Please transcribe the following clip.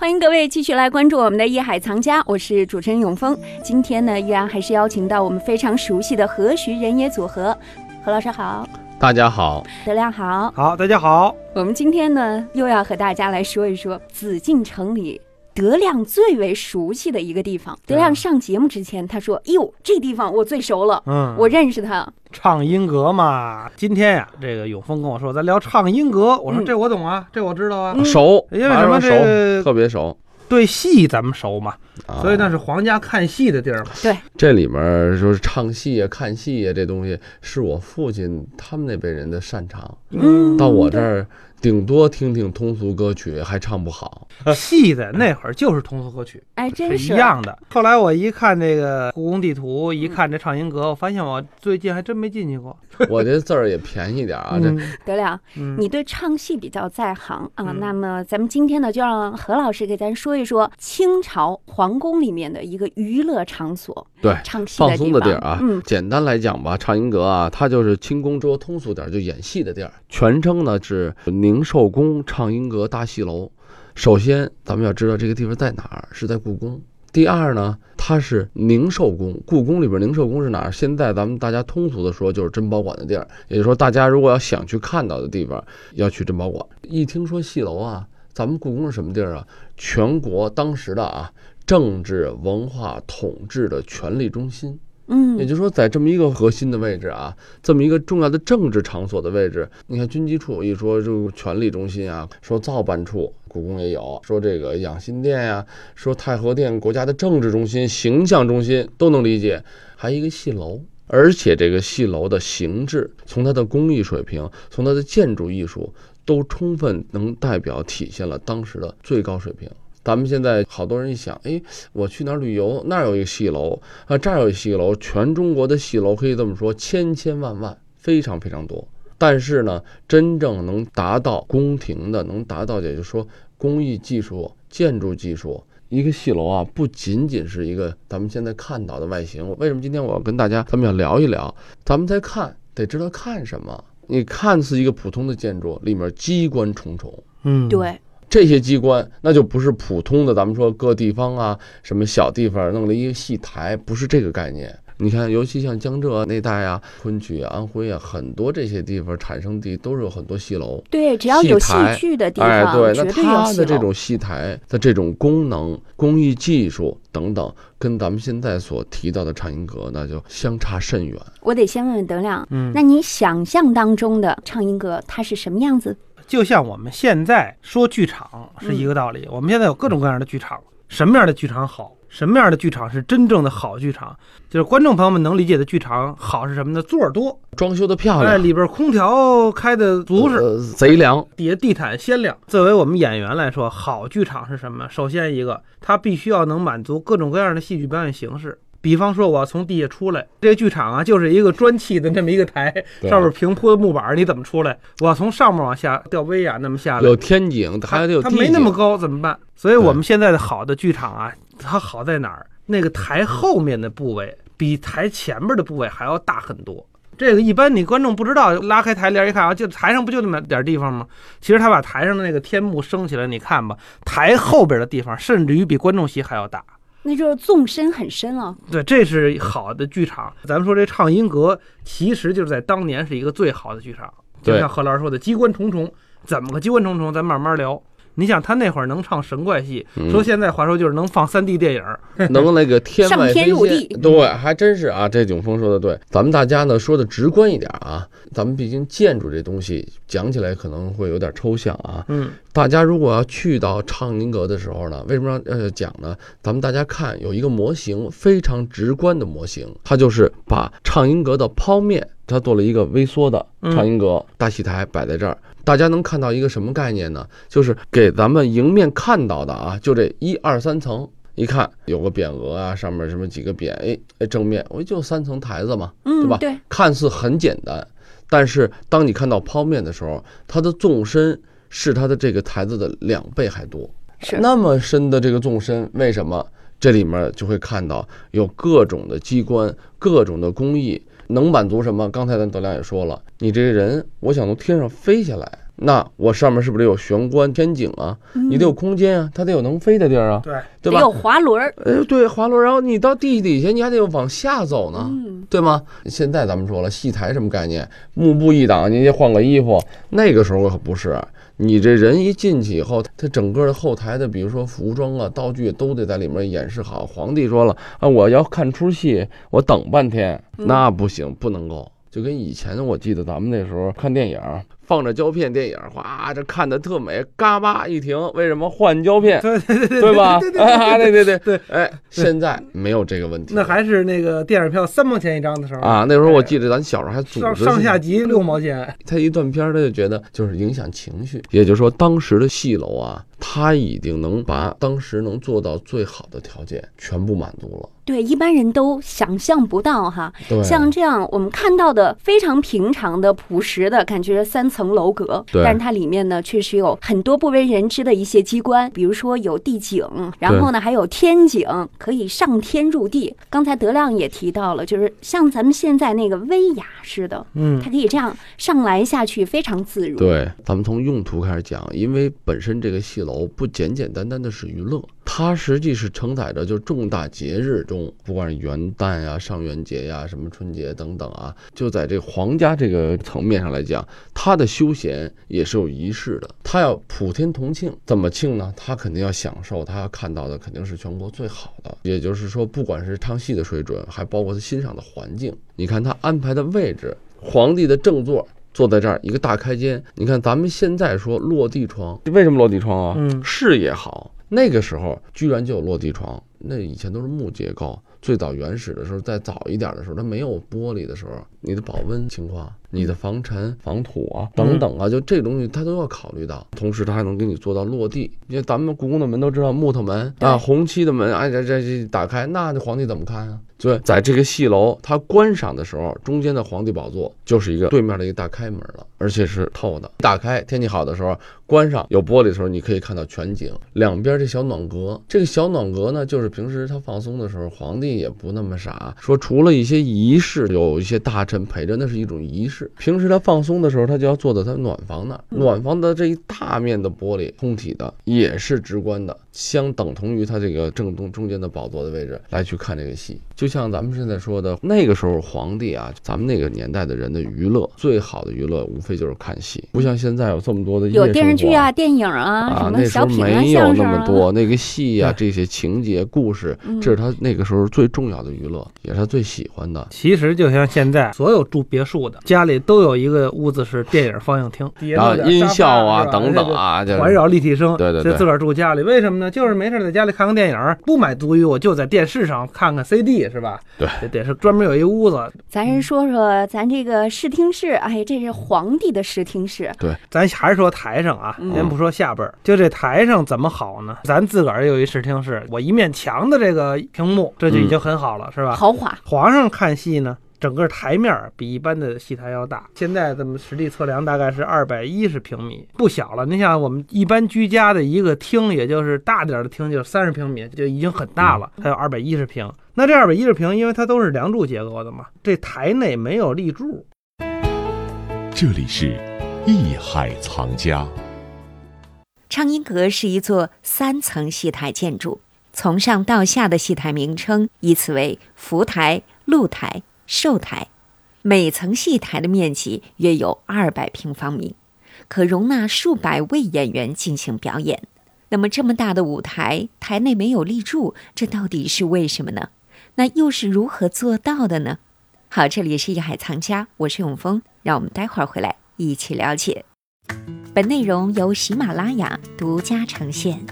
欢迎各位继续来关注我们的《艺海藏家》，我是主持人永峰。今天呢，依然还是邀请到我们非常熟悉的何徐人也组合。何老师好，大家好，德亮好。好，大家好。我们今天呢，又要和大家来说一说紫禁城里德亮最为熟悉的一个地方。德亮上节目之前，他说：“哟，这地方我最熟了，嗯，我认识他。唱音阁嘛。今天呀，这个永峰跟我说，咱聊唱音阁。我说嗯这我懂啊，这我知道啊。嗯熟，因为什么熟这个特别熟，对戏咱们熟嘛，啊所以那是皇家看戏的地儿嘛。对这里面就是唱戏啊、看戏啊，这东西是我父亲他们那辈人的擅长，嗯到我这儿顶多听听通俗歌曲，还唱不好。戏在那会儿就是通俗歌曲，哎，真是一样的。后来我一看这个故宫地图，一看这畅音阁，我发现我最近还真没进去过。我这字儿也便宜点儿啊，这嗯德亮，嗯你对唱戏比较在行啊。嗯那么咱们今天呢，就让何老师给咱说一说清朝皇宫里面的一个娱乐场所，对唱戏放松的地地儿啊。嗯，简单来讲吧，畅音阁啊，它就是清宫说通俗点，就演戏的地儿。全称呢是宁宁寿宫畅音阁大戏楼。首先，咱们要知道这个地方在哪儿，是在故宫。第二呢，它是宁寿宫，故宫里边宁寿宫是哪儿？现在咱们大家通俗的说就是珍宝馆的地儿，也就是说，大家如果要想去看到的地方，要去珍宝馆。一听说戏楼啊，咱们故宫是什么地儿啊？全国当时的啊政治文化统治的权力中心。嗯也，就是说，在这么一个核心的位置啊，这么一个重要的政治场所的位置，你看军机处一说就权力中心啊，说造办处，故宫也有，说这个养心殿呀、说太和殿，国家的政治中心、形象中心都能理解，还一个戏楼。而且这个戏楼的形制，从它的工艺水平，从它的建筑艺术，都充分能代表体现了当时的最高水平。咱们现在好多人一想，哎，我去哪儿旅游，那儿有一个戏楼，啊，这儿有一戏楼，全中国的戏楼可以这么说，千千万万，非常非常多。但是呢，真正能达到宫廷的，能达到也就是说工艺技术、建筑技术，一个戏楼啊，不仅仅是一个咱们现在看到的外形。为什么今天我要跟大家咱们要聊一聊？咱们在看，得知道看什么。你看似一个普通的建筑，里面机关重重。嗯，对，这些机关那就不是普通的，咱们说各地方啊，什么小地方弄了一个戏台，不是这个概念。你看，尤其像江浙那带啊、昆曲啊、安徽啊，很多这些地方产生地都是有很多戏楼。对，只要有戏剧的地哎，方，对，那绝对有它戏楼。的这种戏台的这种功能、工艺技术等等，跟咱们现在所提到的唱音阁那就相差甚远。我得先问问德亮，嗯，那你想象当中的唱音阁它是什么样子？就像我们现在说剧场是一个道理。我们现在有各种各样的剧场，什么样的剧场好？什么样的剧场是真正的好剧场？就是观众朋友们能理解的剧场好是什么呢？座儿多，装修的漂哎，亮，里边空调开的足是，呃，贼凉。底下地毯鲜亮。作为我们演员来说，好剧场是什么？首先一个，它必须要能满足各种各样的戏剧表演形式。比方说，我要从地下出来，这个剧场啊，就是一个砖砌的这么一个台，上面平铺的木板，你怎么出来？我要从上面往下吊威亚那么下来，有天井，还得有它地景没那么高怎么办？所以我们现在的好的剧场啊，它好在哪儿？那个台后面的部位比台前面的部位还要大很多。这个一般你观众不知道，拉开台帘一看啊，就台上不就那么点地方吗？其实他把台上的那个天幕升起来，你看吧，台后边的地方甚至于比观众席还要大。那就是纵深很深了。对，这是好的剧场。咱们说这畅音阁，其实就是在当年是一个最好的剧场。就像何老师说的，机关重重，怎么个机关重重？咱慢慢聊。你想他那会儿能唱神怪戏，嗯说现在话说就是能放三 D 电影，能那个天上外飞天入地仙，对，还真是啊。这景峰说的对，咱们大家呢说的直观一点啊，咱们毕竟建筑这东西讲起来可能会有点抽象啊。嗯，大家如果要去到畅音阁的时候呢，为什么要要讲呢？咱们大家看有一个模型，非常直观的模型，它就是把畅音阁的剖面，它做了一个微缩的长音阁大戏台摆在这儿。大家能看到一个什么概念呢？就是给咱们迎面看到的啊，就这一二三层，一看有个匾额啊，上面什么几个匾，哎哎，正面我就三层台子嘛，嗯，对吧对，看似很简单，但是当你看到剖面的时候，它的纵深是它的这个台子的两倍还多。是那么深的这个纵深，为什么这里面就会看到有各种的机关、各种的工艺，能满足什么？刚才咱德亮也说了，你这个人，我想从天上飞下来，那我上面是不是得有玄关天井啊？你得有空间啊，它得有能飞的地儿啊，对，对吧？得有滑轮儿，呃，对，滑轮，然后你到地底下，你还得往下走呢，嗯，对吗？现在咱们说了，戏台什么概念？幕布一挡，你得换个衣服。那个时候可不是，你这人一进去以后，他整个的后台的，比如说服装啊、道具都得在里面演示好。皇帝说了啊，我要看出戏，我等半天，那不行，不能够。就跟以前我记得咱们那时候看电影，放着胶片电影，哗，这看的特美，嘎巴一停，为什么换胶片？对对对对对吧？对对啊，对对对对，哎，现在没有这个问题。那还是那个电影票三毛钱一张的时候啊，那时候我记得咱小时候还组上织上下集六毛钱，他一断片，他就觉得就是影响情绪。也就是说，当时的戏楼啊，他已经能把当时能做到最好的条件全部满足了。对，一般人都想象不到哈。对，像这样我们看到的非常平常的、朴实的感觉，三层楼阁，但是它里面呢确实有很多不为人知的一些机关，比如说有地井，然后呢还有天井，可以上天入地。刚才德亮也提到了，就是像咱们现在那个威亚似的，嗯它可以这样上来下去，非常自如。对，咱们从用途开始讲，因为本身这个戏楼不简简单单的是娱乐，它实际是承载着就重大节日中，不管是元旦呀、上元节呀、什么春节等等啊，就在这皇家这个层面上来讲，它的休闲也是有仪式的。它要普天同庆，怎么庆呢？他肯定要享受，他要看到的肯定是全国最好的。也就是说，不管是唱戏的水准，还包括他欣赏的环境，你看他安排的位置，皇帝的正座。坐在这儿一个大开间，你看咱们现在说落地窗，为什么落地窗啊？嗯视野好。那个时候居然就有落地窗，那以前都是木结构。最早原始的时候，再早一点的时候，它没有玻璃的时候，你的保温情况、你的防尘、防土啊等等啊，就这东西它都要考虑到。同时，它还能给你做到落地。因为咱们故宫的门都知道木头门啊，红漆的门，哎，这这这打开，那这皇帝怎么看啊？对，在这个戏楼，他观赏的时候，中间的皇帝宝座就是一个对面的一个大开门了，而且是透的。打开，天气好的时候，关上有玻璃的时候，你可以看到全景。两边这小暖阁，这个小暖阁呢，就是平时他放松的时候，皇帝也不那么傻，说除了一些仪式，有一些大臣陪着，那是一种仪式。平时他放松的时候，他就要坐在他暖房那儿，暖房的这一大面的玻璃，通体的，也是直观的，相等同于他这个正中中间的宝座的位置来去看这个戏。就像咱们现在说的，那个时候皇帝啊，咱们那个年代的人的娱乐，最好的娱乐无非就是看戏，不像现在有这么多的夜有电视剧啊、电影啊、啊什，么那时候小品啊、没有。那么多那个戏啊、这些情节、故事，嗯这是他那个时候最重要的娱乐，也是他最喜欢的。其实就像现在所有住别墅的家里都有一个屋子是电影放映厅，然后音效啊等等啊，环绕立体声，对对对就自个儿住家里，为什么呢？就是没事在家里看看电影，不买足浴，我就在电视上看看 CD 是吧？对，这得是专门有一屋子，咱是说说咱这个视听室，哎，这是皇帝的视听室，对咱还是说台上啊，嗯先不说下边儿，就这台上怎么好呢？咱自个儿有一视听室，我一面墙的这个屏幕，这就已经很好了，是吧？豪华。皇上看戏呢，整个台面儿比一般的戏台要大。现在咱们实地测量大概是二百一十平米，不小了。你想，我们一般居家的一个厅，也就是大点儿的厅，就三十平米，就已经很大了。它有二百一十平，那这二百一十平，因为它都是梁柱结构的嘛，这台内没有立柱。这里是艺海藏家。畅音阁是一座三层戏台建筑，从上到下的戏台名称依次为福台、露台、寿台。每层戏台的面积约有二百平方米，可容纳数百位演员进行表演。那么这么大的舞台，台内没有立柱，这到底是为什么呢？那又是如何做到的呢？好，这里是一海藏家，我是永峰，让我们待会儿回来一起了解。本内容由喜马拉雅独家呈现。